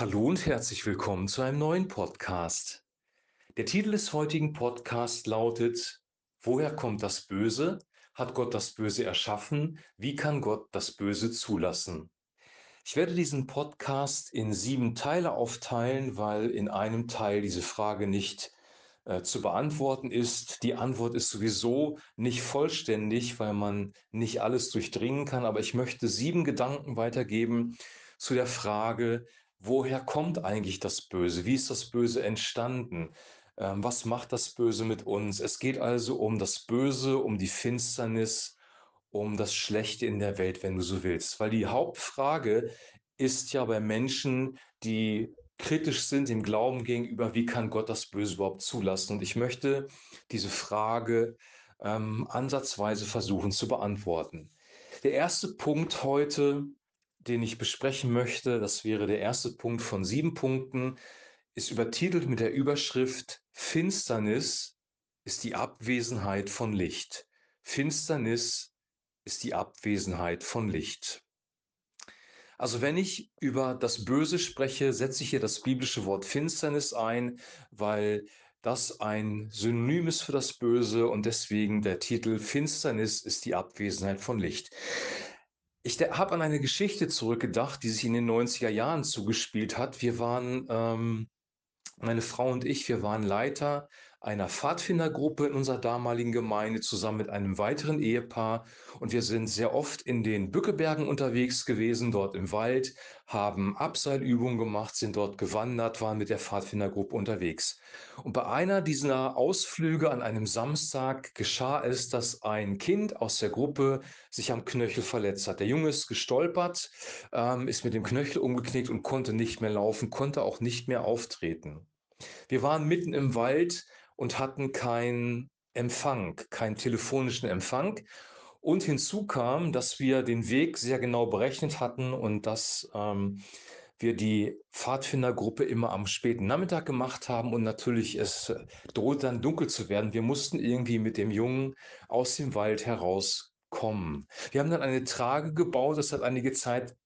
Hallo und herzlich willkommen zu einem neuen Podcast. Der Titel des heutigen Podcasts lautet Woher kommt das Böse? Hat Gott das Böse erschaffen? Wie kann Gott das Böse zulassen? Ich werde diesen Podcast in sieben Teile aufteilen, weil in einem Teil diese Frage nicht äh, zu beantworten ist. Die Antwort ist sowieso nicht vollständig, weil man nicht alles durchdringen kann, aber ich möchte sieben Gedanken weitergeben zu der Frage, woher kommt eigentlich das Böse? Wie ist das Böse entstanden? Ähm, was macht das Böse mit uns? Es geht also um das Böse, um die Finsternis, um das Schlechte in der Welt, wenn du so willst. Weil die Hauptfrage ist ja bei Menschen, die kritisch sind im Glauben gegenüber, wie kann Gott das Böse überhaupt zulassen? Und ich möchte diese Frage ähm, ansatzweise versuchen zu beantworten. Der erste Punkt heute, den ich besprechen möchte, das wäre der erste Punkt von sieben Punkten, ist übertitelt mit der Überschrift Finsternis ist die Abwesenheit von Licht. Finsternis ist die Abwesenheit von Licht. Also wenn ich über das Böse spreche, setze ich hier das biblische Wort Finsternis ein, weil das ein Synonym ist für das Böse und deswegen der Titel Finsternis ist die Abwesenheit von Licht. Ich habe an eine Geschichte zurückgedacht, die sich in den 90er Jahren zugespielt hat. Wir waren, ähm, meine Frau und ich, wir waren Leiter einer Pfadfindergruppe in unserer damaligen Gemeinde zusammen mit einem weiteren Ehepaar. Und wir sind sehr oft in den Bückebergen unterwegs gewesen, dort im Wald, haben Abseilübungen gemacht, sind dort gewandert, waren mit der Pfadfindergruppe unterwegs. Und bei einer dieser Ausflüge an einem Samstag geschah es, dass ein Kind aus der Gruppe sich am Knöchel verletzt hat. Der Junge ist gestolpert, ähm, ist mit dem Knöchel umgeknickt und konnte nicht mehr laufen, konnte auch nicht mehr auftreten. Wir waren mitten im Wald und hatten keinen Empfang, keinen telefonischen Empfang. Und hinzu kam, dass wir den Weg sehr genau berechnet hatten und dass ähm, wir die Pfadfindergruppe immer am späten Nachmittag gemacht haben und natürlich es drohte dann dunkel zu werden. Wir mussten irgendwie mit dem Jungen aus dem Wald herauskommen. Wir haben dann eine Trage gebaut, das hat einige Zeit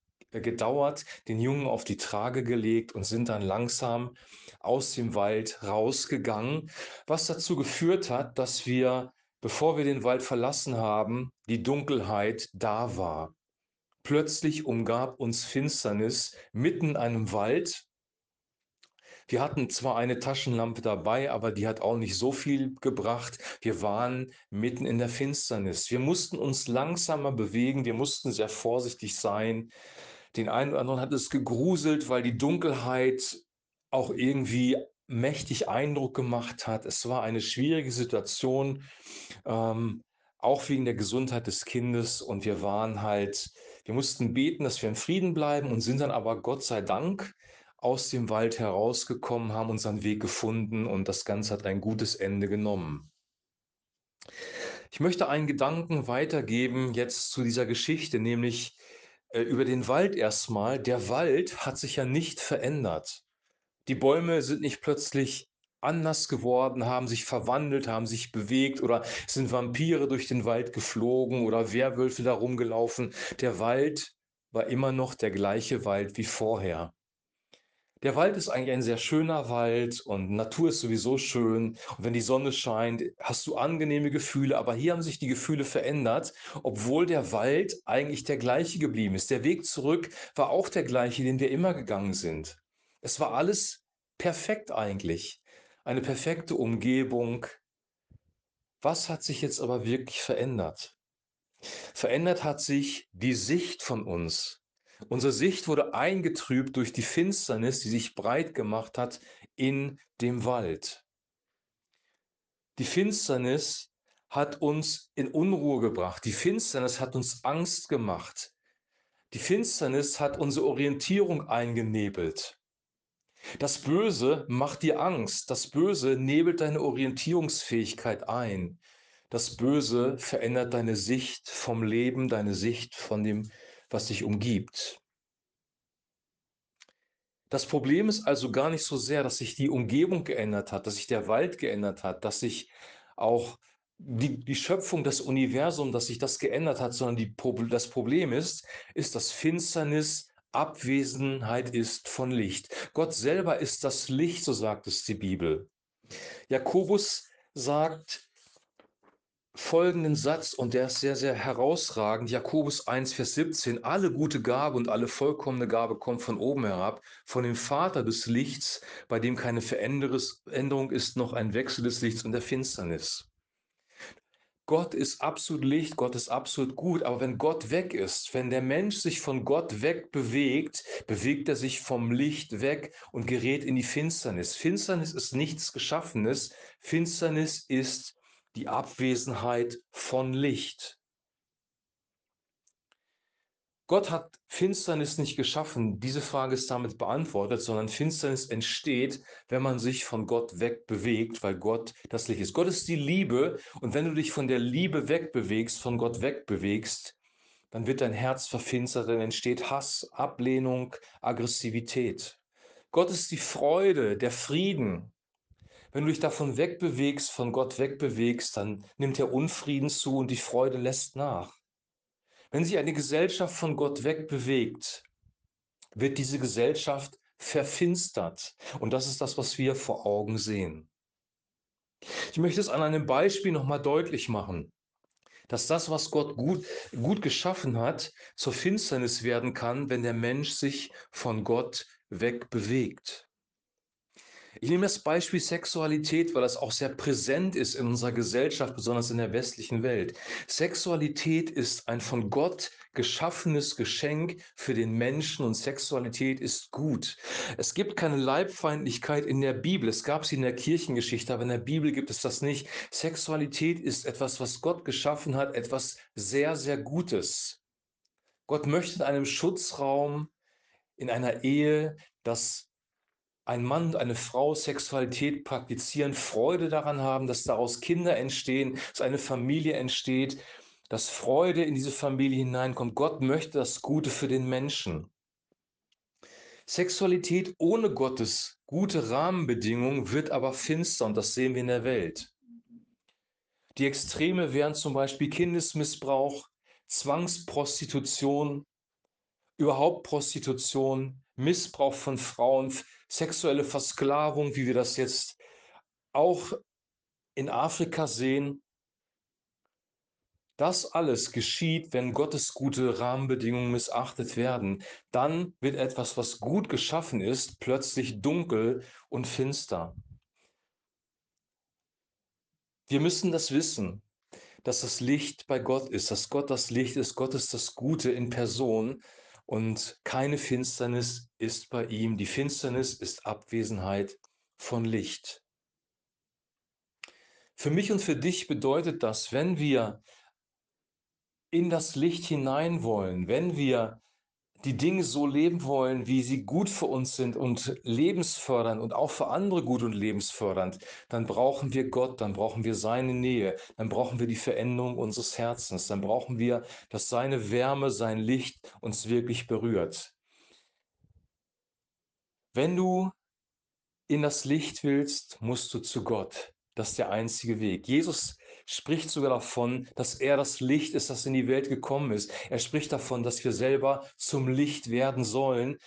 gedauert, den Jungen auf die Trage gelegt und sind dann langsam aus dem Wald rausgegangen, was dazu geführt hat, dass wir, bevor wir den Wald verlassen haben, die Dunkelheit da war. Plötzlich umgab uns Finsternis mitten in einem Wald. Wir hatten zwar eine Taschenlampe dabei, aber die hat auch nicht so viel gebracht. Wir waren mitten in der Finsternis. Wir mussten uns langsamer bewegen, wir mussten sehr vorsichtig sein. Den einen oder anderen hat es gegruselt, weil die Dunkelheit auch irgendwie mächtig Eindruck gemacht hat. Es war eine schwierige Situation, ähm, auch wegen der Gesundheit des Kindes. Und wir waren halt, wir mussten beten, dass wir in Frieden bleiben und sind dann aber Gott sei Dank aus dem Wald herausgekommen, haben unseren Weg gefunden und das Ganze hat ein gutes Ende genommen. Ich möchte einen Gedanken weitergeben jetzt zu dieser Geschichte, nämlich über den Wald erstmal. Der Wald hat sich ja nicht verändert. Die Bäume sind nicht plötzlich anders geworden, haben sich verwandelt, haben sich bewegt oder sind Vampire durch den Wald geflogen oder Werwölfe da rumgelaufen. Der Wald war immer noch der gleiche Wald wie vorher. Der Wald ist eigentlich ein sehr schöner Wald und Natur ist sowieso schön. Und wenn die Sonne scheint, hast du angenehme Gefühle. Aber hier haben sich die Gefühle verändert, obwohl der Wald eigentlich der gleiche geblieben ist. Der Weg zurück war auch der gleiche, den wir immer gegangen sind. Es war alles perfekt eigentlich. Eine perfekte Umgebung. Was hat sich jetzt aber wirklich verändert? Verändert hat sich die Sicht von uns. Unsere Sicht wurde eingetrübt durch die Finsternis, die sich breit gemacht hat in dem Wald. Die Finsternis hat uns in Unruhe gebracht. Die Finsternis hat uns Angst gemacht. Die Finsternis hat unsere Orientierung eingenebelt. Das Böse macht dir Angst. Das Böse nebelt deine Orientierungsfähigkeit ein. Das Böse verändert deine Sicht vom Leben, deine Sicht von dem, was dich umgibt. Das Problem ist also gar nicht so sehr, dass sich die Umgebung geändert hat, dass sich der Wald geändert hat, dass sich auch die, die Schöpfung, das Universum, dass sich das geändert hat, sondern die, das Problem ist, ist, dass Finsternis Abwesenheit ist von Licht. Gott selber ist das Licht, so sagt es die Bibel. Jakobus sagt folgenden Satz, und der ist sehr, sehr herausragend. Jakobus 1, Vers 17. Alle gute Gabe und alle vollkommene Gabe kommt von oben herab, von dem Vater des Lichts, bei dem keine Veränderung ist, noch ein Wechsel des Lichts und der Finsternis. Gott ist absolut Licht, Gott ist absolut gut, aber wenn Gott weg ist, wenn der Mensch sich von Gott weg bewegt, bewegt er sich vom Licht weg und gerät in die Finsternis. Finsternis ist nichts Geschaffenes, Finsternis ist die Abwesenheit von Licht. Gott hat Finsternis nicht geschaffen. Diese Frage ist damit beantwortet, sondern Finsternis entsteht, wenn man sich von Gott wegbewegt, weil Gott das Licht ist. Gott ist die Liebe und wenn du dich von der Liebe wegbewegst, von Gott wegbewegst, dann wird dein Herz verfinstert, dann entsteht Hass, Ablehnung, Aggressivität. Gott ist die Freude, der Frieden. Wenn du dich davon wegbewegst, von Gott wegbewegst, dann nimmt der Unfrieden zu und die Freude lässt nach. Wenn sich eine Gesellschaft von Gott wegbewegt, wird diese Gesellschaft verfinstert. Und das ist das, was wir vor Augen sehen. Ich möchte es an einem Beispiel nochmal deutlich machen, dass das, was Gott gut, gut geschaffen hat, zur Finsternis werden kann, wenn der Mensch sich von Gott wegbewegt. Ich nehme das Beispiel Sexualität, weil das auch sehr präsent ist in unserer Gesellschaft, besonders in der westlichen Welt. Sexualität ist ein von Gott geschaffenes Geschenk für den Menschen und Sexualität ist gut. Es gibt keine Leibfeindlichkeit in der Bibel. Es gab sie in der Kirchengeschichte, aber in der Bibel gibt es das nicht. Sexualität ist etwas, was Gott geschaffen hat, etwas sehr, sehr Gutes. Gott möchte in einem Schutzraum, in einer Ehe, dass ein Mann und eine Frau Sexualität praktizieren, Freude daran haben, dass daraus Kinder entstehen, dass eine Familie entsteht, dass Freude in diese Familie hineinkommt. Gott möchte das Gute für den Menschen. Sexualität ohne Gottes gute Rahmenbedingungen wird aber finster und das sehen wir in der Welt. Die Extreme wären zum Beispiel Kindesmissbrauch, Zwangsprostitution, überhaupt Prostitution, Missbrauch von Frauen, sexuelle Versklavung, wie wir das jetzt auch in Afrika sehen. Das alles geschieht, wenn Gottes gute Rahmenbedingungen missachtet werden. Dann wird etwas, was gut geschaffen ist, plötzlich dunkel und finster. Wir müssen das wissen, dass das Licht bei Gott ist, dass Gott das Licht ist, Gott ist das Gute in Person und keine Finsternis ist bei ihm. Die Finsternis ist Abwesenheit von Licht. Für mich und für dich bedeutet das, wenn wir in das Licht hinein wollen, wenn wir die Dinge so leben wollen, wie sie gut für uns sind und lebensfördernd und auch für andere gut und lebensfördernd, dann brauchen wir Gott, dann brauchen wir seine Nähe, dann brauchen wir die Veränderung unseres Herzens, dann brauchen wir, dass seine Wärme, sein Licht uns wirklich berührt. Wenn du in das Licht willst, musst du zu Gott. Das ist der einzige Weg. Jesus spricht sogar davon, dass er das Licht ist, das in die Welt gekommen ist. Er spricht davon, dass wir selber zum Licht werden sollen.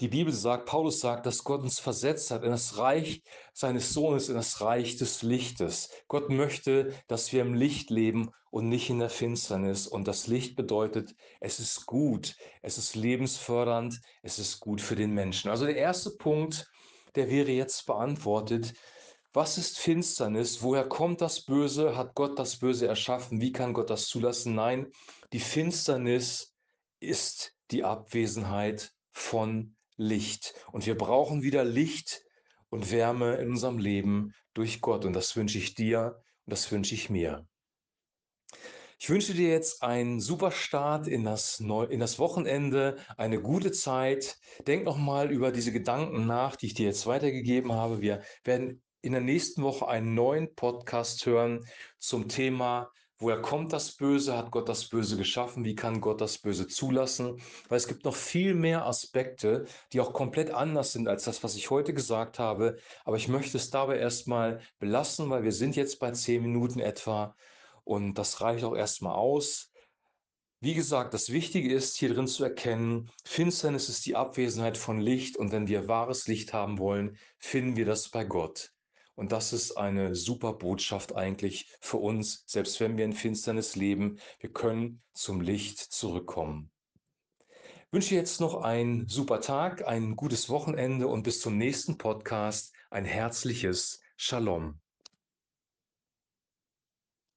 Die Bibel sagt, Paulus sagt, dass Gott uns versetzt hat in das Reich seines Sohnes, in das Reich des Lichtes. Gott möchte, dass wir im Licht leben und nicht in der Finsternis. Und das Licht bedeutet, es ist gut, es ist lebensfördernd, es ist gut für den Menschen. Also der erste Punkt, der wäre jetzt beantwortet. Was ist Finsternis? Woher kommt das Böse? Hat Gott das Böse erschaffen? Wie kann Gott das zulassen? Nein, die Finsternis ist die Abwesenheit von Licht. Und wir brauchen wieder Licht und Wärme in unserem Leben durch Gott. Und das wünsche ich dir und das wünsche ich mir. Ich wünsche dir jetzt einen super Start in das, Neu in das Wochenende, eine gute Zeit. Denk nochmal über diese Gedanken nach, die ich dir jetzt weitergegeben habe. Wir werden in der nächsten Woche einen neuen Podcast hören zum Thema, woher kommt das Böse? Hat Gott das Böse geschaffen? Wie kann Gott das Böse zulassen? Weil es gibt noch viel mehr Aspekte, die auch komplett anders sind als das, was ich heute gesagt habe. Aber ich möchte es dabei erstmal belassen, weil wir sind jetzt bei zehn Minuten etwa und das reicht auch erstmal aus. Wie gesagt, das Wichtige ist, hier drin zu erkennen, Finsternis ist die Abwesenheit von Licht und wenn wir wahres Licht haben wollen, finden wir das bei Gott. Und das ist eine super Botschaft eigentlich für uns, selbst wenn wir in Finsternis leben, wir können zum Licht zurückkommen. Ich wünsche jetzt noch einen super Tag, ein gutes Wochenende und bis zum nächsten Podcast ein herzliches Shalom.